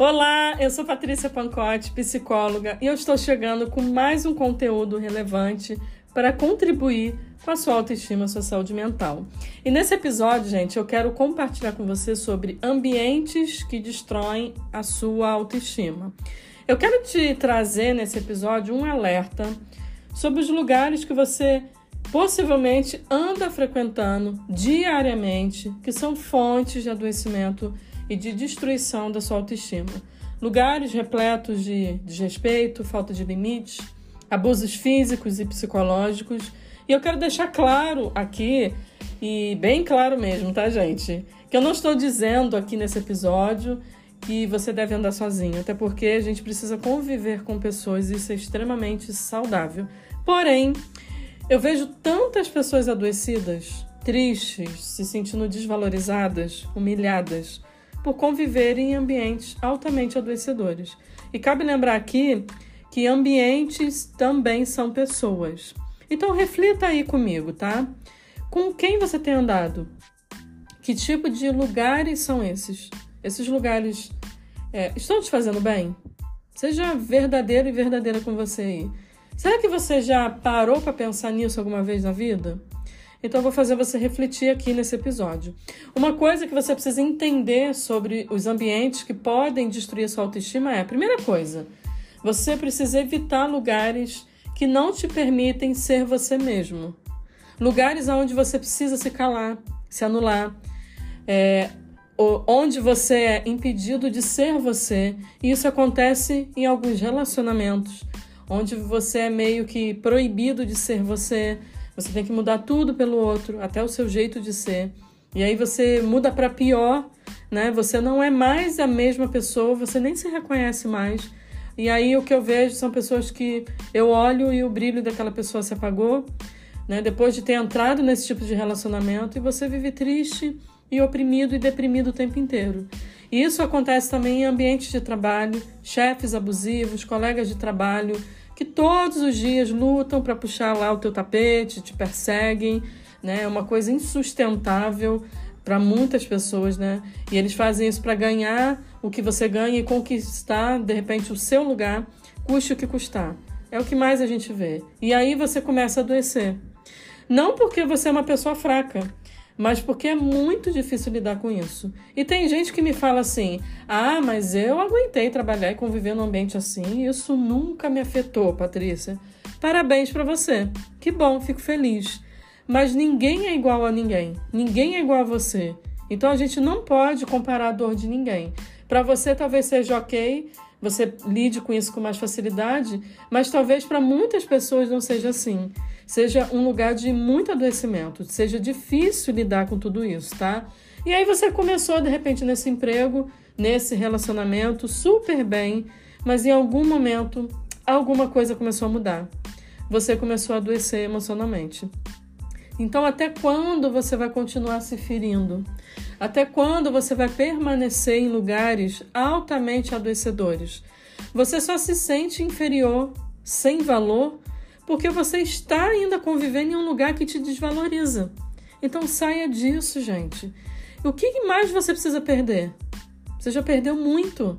Olá, eu sou Patrícia Pancotti, psicóloga, e eu estou chegando com mais um conteúdo relevante para contribuir com a sua autoestima, sua saúde mental. E nesse episódio, gente, eu quero compartilhar com você sobre ambientes que destroem a sua autoestima. Eu quero te trazer nesse episódio um alerta sobre os lugares que você possivelmente anda frequentando diariamente, que são fontes de adoecimento e de destruição da sua autoestima. Lugares repletos de desrespeito, falta de limites, abusos físicos e psicológicos. E eu quero deixar claro aqui, e bem claro mesmo, tá, gente? Que eu não estou dizendo aqui nesse episódio que você deve andar sozinho, até porque a gente precisa conviver com pessoas e isso é extremamente saudável. Porém, eu vejo tantas pessoas adoecidas, tristes, se sentindo desvalorizadas, humilhadas, por conviverem em ambientes altamente adoecedores. E cabe lembrar aqui que ambientes também são pessoas. Então reflita aí comigo, tá? Com quem você tem andado? Que tipo de lugares são esses? Esses lugares é, estão te fazendo bem? Seja verdadeiro e verdadeira com você aí. Será que você já parou para pensar nisso alguma vez na vida? Então eu vou fazer você refletir aqui nesse episódio. Uma coisa que você precisa entender sobre os ambientes que podem destruir a sua autoestima é, primeira coisa, você precisa evitar lugares que não te permitem ser você mesmo. Lugares onde você precisa se calar, se anular, é, onde você é impedido de ser você. E isso acontece em alguns relacionamentos, onde você é meio que proibido de ser você você tem que mudar tudo pelo outro, até o seu jeito de ser. E aí você muda para pior, né? Você não é mais a mesma pessoa, você nem se reconhece mais. E aí o que eu vejo são pessoas que eu olho e o brilho daquela pessoa se apagou, né? Depois de ter entrado nesse tipo de relacionamento e você vive triste e oprimido e deprimido o tempo inteiro. E isso acontece também em ambientes de trabalho, chefes abusivos, colegas de trabalho que todos os dias lutam para puxar lá o teu tapete, te perseguem, né? É uma coisa insustentável para muitas pessoas, né? E eles fazem isso para ganhar o que você ganha e conquistar, de repente, o seu lugar, custe o que custar. É o que mais a gente vê. E aí você começa a adoecer. Não porque você é uma pessoa fraca, mas porque é muito difícil lidar com isso. E tem gente que me fala assim: ah, mas eu aguentei trabalhar e conviver num ambiente assim, isso nunca me afetou, Patrícia. Parabéns para você. Que bom, fico feliz. Mas ninguém é igual a ninguém. Ninguém é igual a você. Então a gente não pode comparar a dor de ninguém. Para você talvez seja ok, você lide com isso com mais facilidade, mas talvez para muitas pessoas não seja assim seja um lugar de muito adoecimento, seja difícil lidar com tudo isso, tá? E aí você começou de repente nesse emprego, nesse relacionamento super bem, mas em algum momento alguma coisa começou a mudar. Você começou a adoecer emocionalmente. Então, até quando você vai continuar se ferindo? Até quando você vai permanecer em lugares altamente adoecedores? Você só se sente inferior, sem valor, porque você está ainda convivendo em um lugar que te desvaloriza. Então saia disso, gente. O que mais você precisa perder? Você já perdeu muito.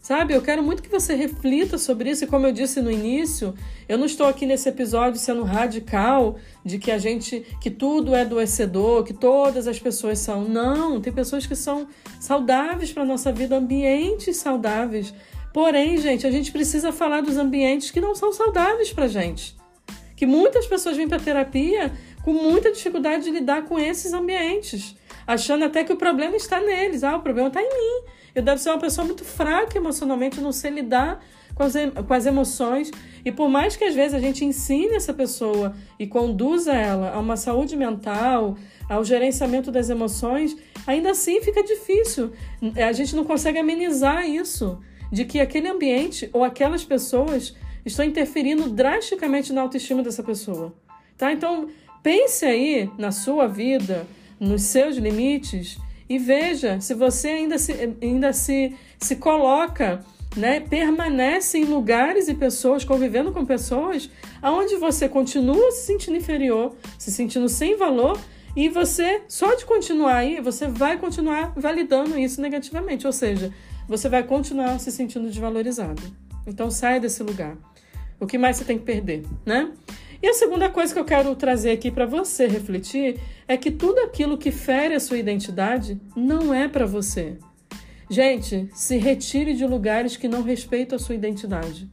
Sabe, eu quero muito que você reflita sobre isso, e como eu disse no início, eu não estou aqui nesse episódio sendo radical de que a gente, que tudo é adoecedor, que todas as pessoas são. Não, tem pessoas que são saudáveis para nossa vida, ambientes saudáveis. Porém, gente, a gente precisa falar dos ambientes que não são saudáveis para gente que muitas pessoas vêm para terapia com muita dificuldade de lidar com esses ambientes, achando até que o problema está neles. Ah, o problema está em mim. Eu devo ser uma pessoa muito fraca emocionalmente, não sei lidar com as, com as emoções. E por mais que às vezes a gente ensine essa pessoa e conduza ela a uma saúde mental, ao gerenciamento das emoções, ainda assim fica difícil. A gente não consegue amenizar isso, de que aquele ambiente ou aquelas pessoas estão interferindo drasticamente na autoestima dessa pessoa. Tá? Então, pense aí na sua vida, nos seus limites e veja se você ainda se, ainda se, se coloca, né, permanece em lugares e pessoas, convivendo com pessoas, aonde você continua se sentindo inferior, se sentindo sem valor e você, só de continuar aí, você vai continuar validando isso negativamente. Ou seja, você vai continuar se sentindo desvalorizado. Então sai desse lugar. O que mais você tem que perder, né? E a segunda coisa que eu quero trazer aqui para você refletir é que tudo aquilo que fere a sua identidade não é para você. Gente, se retire de lugares que não respeitam a sua identidade.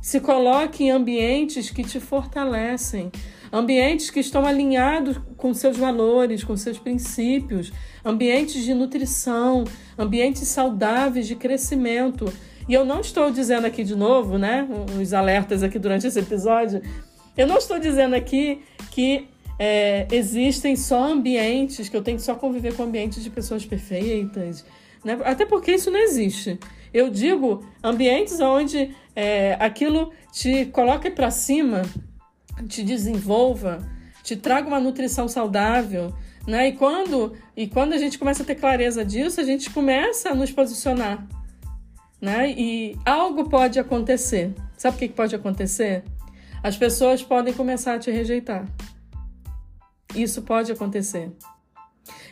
Se coloque em ambientes que te fortalecem, ambientes que estão alinhados com seus valores, com seus princípios, ambientes de nutrição, ambientes saudáveis de crescimento. E eu não estou dizendo aqui de novo, né, os alertas aqui durante esse episódio, eu não estou dizendo aqui que é, existem só ambientes, que eu tenho que só conviver com ambientes de pessoas perfeitas, né? até porque isso não existe. Eu digo ambientes onde é, aquilo te coloque para cima, te desenvolva, te traga uma nutrição saudável, né? E quando, e quando a gente começa a ter clareza disso, a gente começa a nos posicionar, né? E algo pode acontecer. Sabe o que pode acontecer? As pessoas podem começar a te rejeitar. Isso pode acontecer.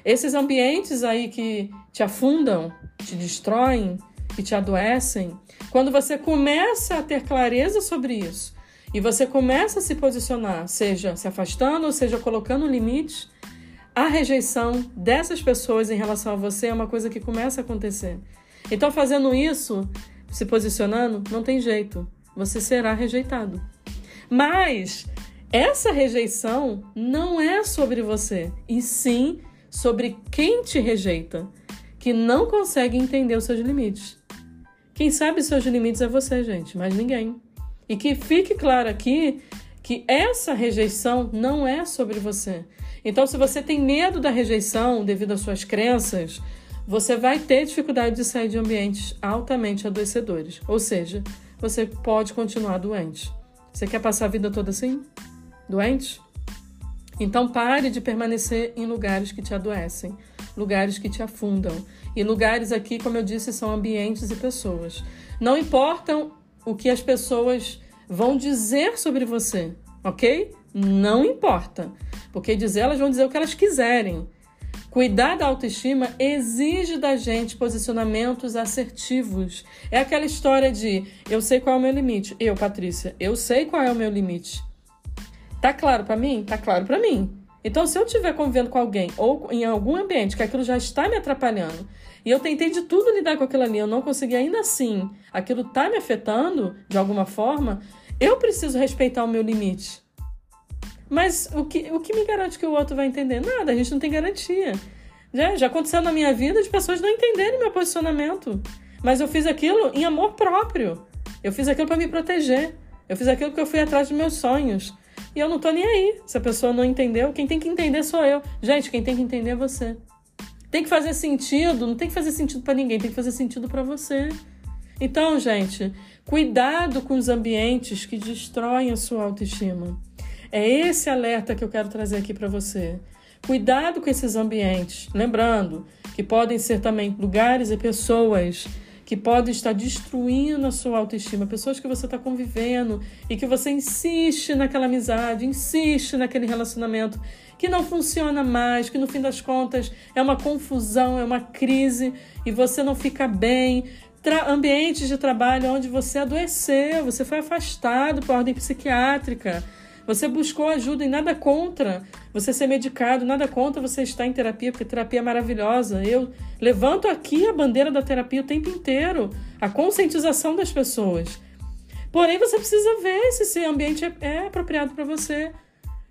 Esses ambientes aí que te afundam, te destroem, que te adoecem, quando você começa a ter clareza sobre isso e você começa a se posicionar, seja se afastando ou seja colocando limites, a rejeição dessas pessoas em relação a você é uma coisa que começa a acontecer. Então, fazendo isso, se posicionando, não tem jeito. Você será rejeitado. Mas essa rejeição não é sobre você, e sim sobre quem te rejeita, que não consegue entender os seus limites. Quem sabe seus limites é você, gente, mas ninguém. E que fique claro aqui que essa rejeição não é sobre você. Então, se você tem medo da rejeição devido às suas crenças, você vai ter dificuldade de sair de ambientes altamente adoecedores. Ou seja, você pode continuar doente. Você quer passar a vida toda assim? Doente? Então pare de permanecer em lugares que te adoecem, lugares que te afundam. E lugares aqui, como eu disse, são ambientes e pessoas. Não importam o que as pessoas vão dizer sobre você, ok? Não importa. Porque dizer, elas vão dizer o que elas quiserem. Cuidar da autoestima exige da gente posicionamentos assertivos. É aquela história de eu sei qual é o meu limite. Eu, Patrícia, eu sei qual é o meu limite. Tá claro para mim? Tá claro para mim. Então, se eu estiver convivendo com alguém ou em algum ambiente que aquilo já está me atrapalhando e eu tentei de tudo lidar com aquilo ali, eu não consegui ainda assim, aquilo tá me afetando de alguma forma, eu preciso respeitar o meu limite. Mas o que, o que me garante que o outro vai entender? Nada, a gente não tem garantia. Já, já aconteceu na minha vida de pessoas não entenderem meu posicionamento. Mas eu fiz aquilo em amor próprio. Eu fiz aquilo para me proteger. Eu fiz aquilo porque eu fui atrás dos meus sonhos. E eu não tô nem aí. Se a pessoa não entendeu, quem tem que entender sou eu. Gente, quem tem que entender é você. Tem que fazer sentido, não tem que fazer sentido para ninguém, tem que fazer sentido para você. Então, gente, cuidado com os ambientes que destroem a sua autoestima. É esse alerta que eu quero trazer aqui para você. Cuidado com esses ambientes. Lembrando que podem ser também lugares e pessoas que podem estar destruindo a sua autoestima, pessoas que você está convivendo e que você insiste naquela amizade, insiste naquele relacionamento que não funciona mais, que no fim das contas é uma confusão, é uma crise e você não fica bem. Tra ambientes de trabalho onde você adoeceu, você foi afastado por ordem psiquiátrica você buscou ajuda e nada contra você ser medicado, nada contra você estar em terapia, porque terapia é maravilhosa. Eu levanto aqui a bandeira da terapia o tempo inteiro, a conscientização das pessoas. Porém, você precisa ver se esse ambiente é, é apropriado para você,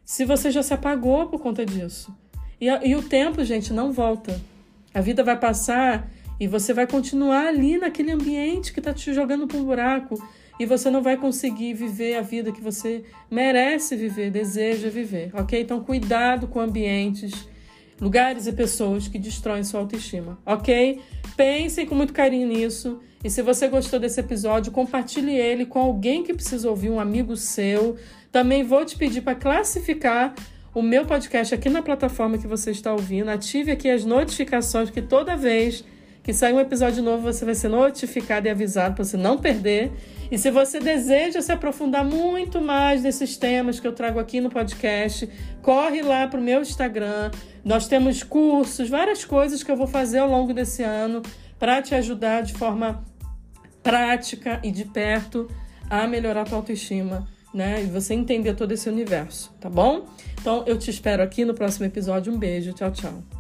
se você já se apagou por conta disso. E, e o tempo, gente, não volta. A vida vai passar e você vai continuar ali naquele ambiente que está te jogando para um buraco e você não vai conseguir viver a vida que você merece viver, deseja viver, ok? Então, cuidado com ambientes, lugares e pessoas que destroem sua autoestima, ok? Pensem com muito carinho nisso. E se você gostou desse episódio, compartilhe ele com alguém que precisa ouvir, um amigo seu. Também vou te pedir para classificar o meu podcast aqui na plataforma que você está ouvindo. Ative aqui as notificações, que toda vez que sair um episódio novo você vai ser notificado e avisado para você não perder. E se você deseja se aprofundar muito mais nesses temas que eu trago aqui no podcast, corre lá para o meu Instagram. Nós temos cursos, várias coisas que eu vou fazer ao longo desse ano para te ajudar de forma prática e de perto a melhorar a tua autoestima, né? E você entender todo esse universo, tá bom? Então eu te espero aqui no próximo episódio. Um beijo, tchau, tchau.